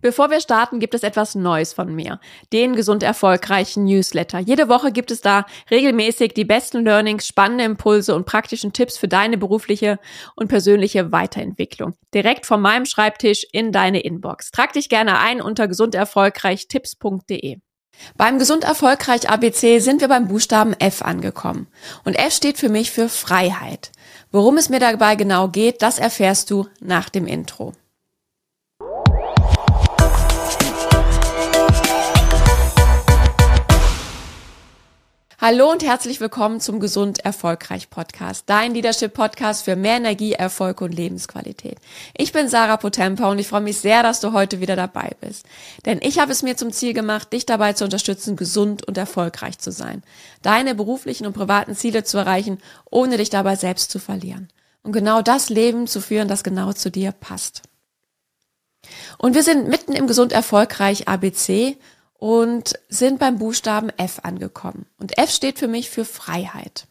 Bevor wir starten, gibt es etwas Neues von mir. Den gesund erfolgreichen Newsletter. Jede Woche gibt es da regelmäßig die besten Learnings, spannende Impulse und praktischen Tipps für deine berufliche und persönliche Weiterentwicklung. Direkt von meinem Schreibtisch in deine Inbox. Trag dich gerne ein unter gesunderfolgreichtipps.de. Beim Gesund Erfolgreich ABC sind wir beim Buchstaben F angekommen. Und F steht für mich für Freiheit. Worum es mir dabei genau geht, das erfährst du nach dem Intro. Hallo und herzlich willkommen zum Gesund Erfolgreich Podcast, dein Leadership Podcast für mehr Energie, Erfolg und Lebensqualität. Ich bin Sarah Potempa und ich freue mich sehr, dass du heute wieder dabei bist. Denn ich habe es mir zum Ziel gemacht, dich dabei zu unterstützen, gesund und erfolgreich zu sein, deine beruflichen und privaten Ziele zu erreichen, ohne dich dabei selbst zu verlieren. Und genau das Leben zu führen, das genau zu dir passt. Und wir sind mitten im Gesund Erfolgreich ABC und sind beim Buchstaben F angekommen. Und F steht für mich für Freiheit.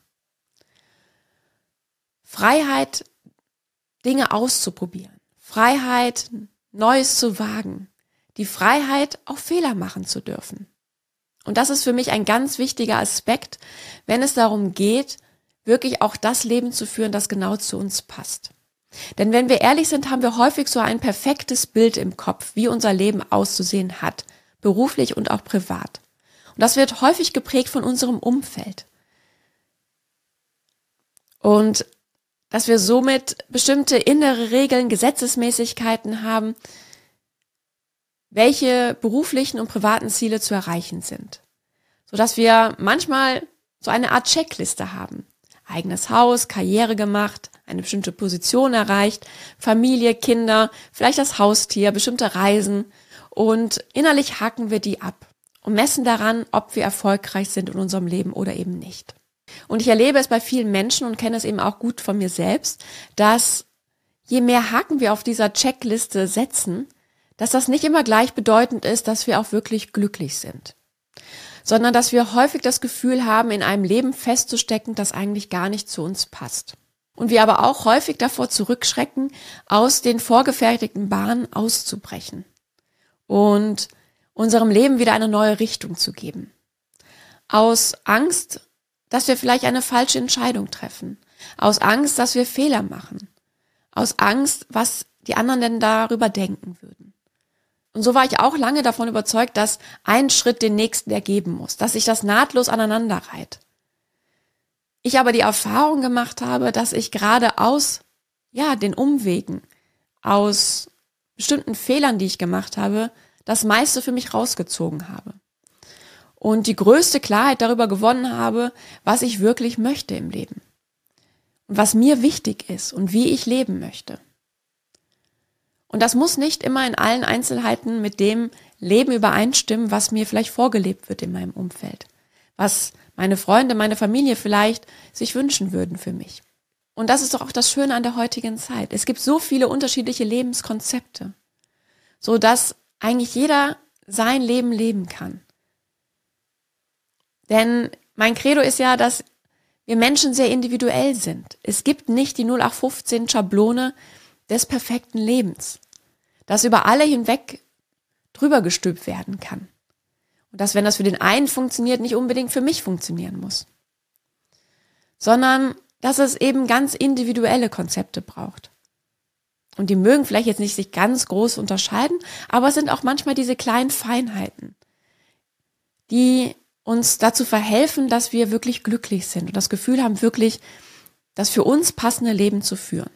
Freiheit, Dinge auszuprobieren. Freiheit, Neues zu wagen. Die Freiheit, auch Fehler machen zu dürfen. Und das ist für mich ein ganz wichtiger Aspekt, wenn es darum geht, wirklich auch das Leben zu führen, das genau zu uns passt. Denn wenn wir ehrlich sind, haben wir häufig so ein perfektes Bild im Kopf, wie unser Leben auszusehen hat beruflich und auch privat. Und das wird häufig geprägt von unserem Umfeld. Und dass wir somit bestimmte innere Regeln, Gesetzesmäßigkeiten haben, welche beruflichen und privaten Ziele zu erreichen sind. Sodass wir manchmal so eine Art Checkliste haben. Eigenes Haus, Karriere gemacht, eine bestimmte Position erreicht, Familie, Kinder, vielleicht das Haustier, bestimmte Reisen und innerlich haken wir die ab und messen daran, ob wir erfolgreich sind in unserem Leben oder eben nicht. Und ich erlebe es bei vielen Menschen und kenne es eben auch gut von mir selbst, dass je mehr Haken wir auf dieser Checkliste setzen, dass das nicht immer gleichbedeutend ist, dass wir auch wirklich glücklich sind, sondern dass wir häufig das Gefühl haben, in einem Leben festzustecken, das eigentlich gar nicht zu uns passt. Und wir aber auch häufig davor zurückschrecken, aus den vorgefertigten Bahnen auszubrechen und unserem Leben wieder eine neue Richtung zu geben. Aus Angst, dass wir vielleicht eine falsche Entscheidung treffen. Aus Angst, dass wir Fehler machen. Aus Angst, was die anderen denn darüber denken würden. Und so war ich auch lange davon überzeugt, dass ein Schritt den nächsten ergeben muss, dass sich das nahtlos aneinander reiht. Ich aber die Erfahrung gemacht habe, dass ich gerade aus, ja, den Umwegen, aus bestimmten Fehlern, die ich gemacht habe, das meiste für mich rausgezogen habe. Und die größte Klarheit darüber gewonnen habe, was ich wirklich möchte im Leben. Und was mir wichtig ist und wie ich leben möchte. Und das muss nicht immer in allen Einzelheiten mit dem Leben übereinstimmen, was mir vielleicht vorgelebt wird in meinem Umfeld. Was meine Freunde, meine Familie vielleicht sich wünschen würden für mich. Und das ist doch auch das Schöne an der heutigen Zeit. Es gibt so viele unterschiedliche Lebenskonzepte, so dass eigentlich jeder sein Leben leben kann. Denn mein Credo ist ja, dass wir Menschen sehr individuell sind. Es gibt nicht die 0815 Schablone des perfekten Lebens, das über alle hinweg drüber gestülpt werden kann. Und dass, wenn das für den einen funktioniert, nicht unbedingt für mich funktionieren muss. Sondern, dass es eben ganz individuelle Konzepte braucht. Und die mögen vielleicht jetzt nicht sich ganz groß unterscheiden, aber es sind auch manchmal diese kleinen Feinheiten, die uns dazu verhelfen, dass wir wirklich glücklich sind und das Gefühl haben, wirklich das für uns passende Leben zu führen.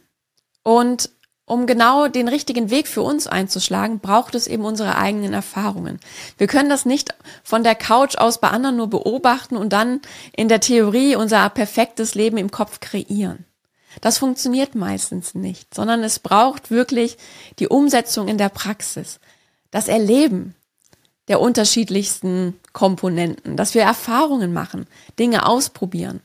Und um genau den richtigen Weg für uns einzuschlagen, braucht es eben unsere eigenen Erfahrungen. Wir können das nicht von der Couch aus bei anderen nur beobachten und dann in der Theorie unser perfektes Leben im Kopf kreieren. Das funktioniert meistens nicht, sondern es braucht wirklich die Umsetzung in der Praxis, das Erleben der unterschiedlichsten Komponenten, dass wir Erfahrungen machen, Dinge ausprobieren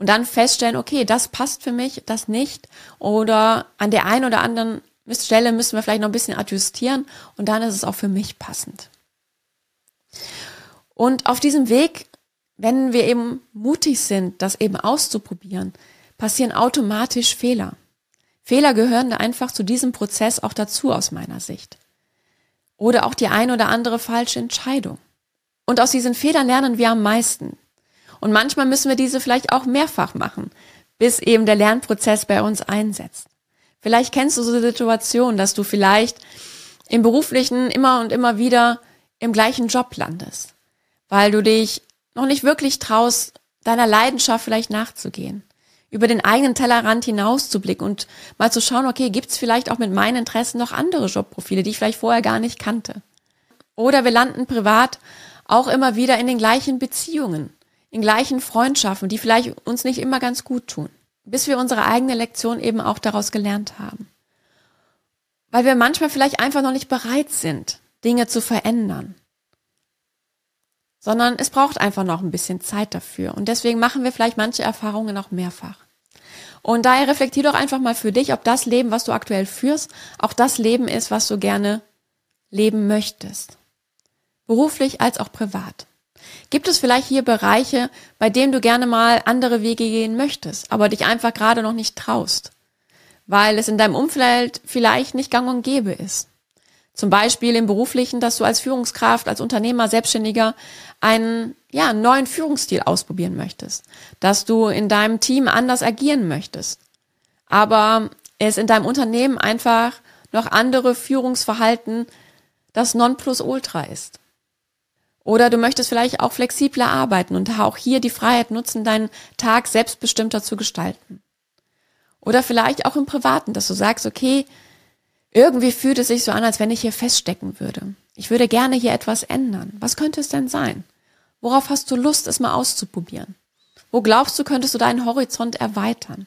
und dann feststellen, okay, das passt für mich, das nicht oder an der einen oder anderen Stelle müssen wir vielleicht noch ein bisschen adjustieren und dann ist es auch für mich passend. Und auf diesem Weg, wenn wir eben mutig sind, das eben auszuprobieren, passieren automatisch Fehler. Fehler gehören einfach zu diesem Prozess auch dazu aus meiner Sicht. oder auch die ein oder andere falsche Entscheidung. Und aus diesen Fehlern lernen wir am meisten. Und manchmal müssen wir diese vielleicht auch mehrfach machen, bis eben der Lernprozess bei uns einsetzt. Vielleicht kennst du so eine Situation, dass du vielleicht im beruflichen immer und immer wieder im gleichen Job landest, weil du dich noch nicht wirklich traust, deiner Leidenschaft vielleicht nachzugehen, über den eigenen Tellerrand hinauszublicken und mal zu schauen, okay, gibt's vielleicht auch mit meinen Interessen noch andere Jobprofile, die ich vielleicht vorher gar nicht kannte. Oder wir landen privat auch immer wieder in den gleichen Beziehungen, in gleichen Freundschaften, die vielleicht uns nicht immer ganz gut tun, bis wir unsere eigene Lektion eben auch daraus gelernt haben. Weil wir manchmal vielleicht einfach noch nicht bereit sind, Dinge zu verändern. Sondern es braucht einfach noch ein bisschen Zeit dafür. Und deswegen machen wir vielleicht manche Erfahrungen auch mehrfach. Und daher reflektier doch einfach mal für dich, ob das Leben, was du aktuell führst, auch das Leben ist, was du gerne leben möchtest. Beruflich als auch privat. Gibt es vielleicht hier Bereiche, bei denen du gerne mal andere Wege gehen möchtest, aber dich einfach gerade noch nicht traust? Weil es in deinem Umfeld vielleicht nicht gang und gäbe ist. Zum Beispiel im beruflichen, dass du als Führungskraft, als Unternehmer, Selbstständiger einen ja, neuen Führungsstil ausprobieren möchtest. Dass du in deinem Team anders agieren möchtest. Aber es in deinem Unternehmen einfach noch andere Führungsverhalten das Nonplusultra ist. Oder du möchtest vielleicht auch flexibler arbeiten und auch hier die Freiheit nutzen, deinen Tag selbstbestimmter zu gestalten. Oder vielleicht auch im Privaten, dass du sagst, okay, irgendwie fühlt es sich so an, als wenn ich hier feststecken würde. Ich würde gerne hier etwas ändern. Was könnte es denn sein? Worauf hast du Lust, es mal auszuprobieren? Wo glaubst du, könntest du deinen Horizont erweitern?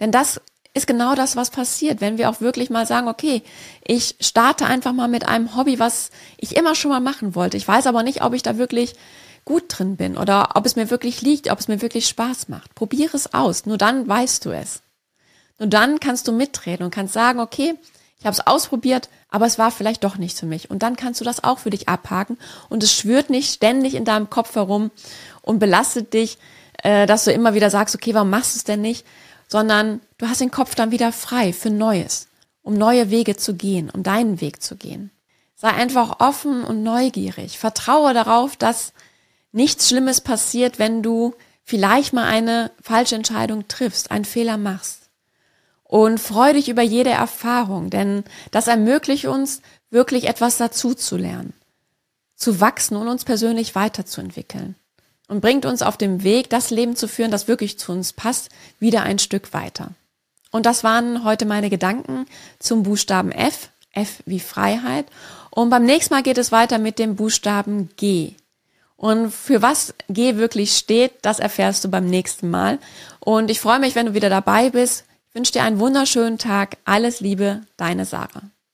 Denn das ist genau das, was passiert, wenn wir auch wirklich mal sagen, okay, ich starte einfach mal mit einem Hobby, was ich immer schon mal machen wollte. Ich weiß aber nicht, ob ich da wirklich gut drin bin oder ob es mir wirklich liegt, ob es mir wirklich Spaß macht. Probiere es aus, nur dann weißt du es. Nur dann kannst du mitreden und kannst sagen, okay, ich habe es ausprobiert, aber es war vielleicht doch nicht für mich. Und dann kannst du das auch für dich abhaken und es schwört nicht ständig in deinem Kopf herum und belastet dich, äh, dass du immer wieder sagst, okay, warum machst du es denn nicht? Sondern du hast den Kopf dann wieder frei für Neues, um neue Wege zu gehen, um deinen Weg zu gehen. Sei einfach offen und neugierig. Vertraue darauf, dass nichts Schlimmes passiert, wenn du vielleicht mal eine falsche Entscheidung triffst, einen Fehler machst. Und freu dich über jede Erfahrung, denn das ermöglicht uns, wirklich etwas dazu zu lernen, zu wachsen und uns persönlich weiterzuentwickeln und bringt uns auf dem Weg, das Leben zu führen, das wirklich zu uns passt, wieder ein Stück weiter. Und das waren heute meine Gedanken zum Buchstaben F, F wie Freiheit. Und beim nächsten Mal geht es weiter mit dem Buchstaben G. Und für was G wirklich steht, das erfährst du beim nächsten Mal. Und ich freue mich, wenn du wieder dabei bist. Ich wünsche dir einen wunderschönen Tag. Alles Liebe, deine Sarah.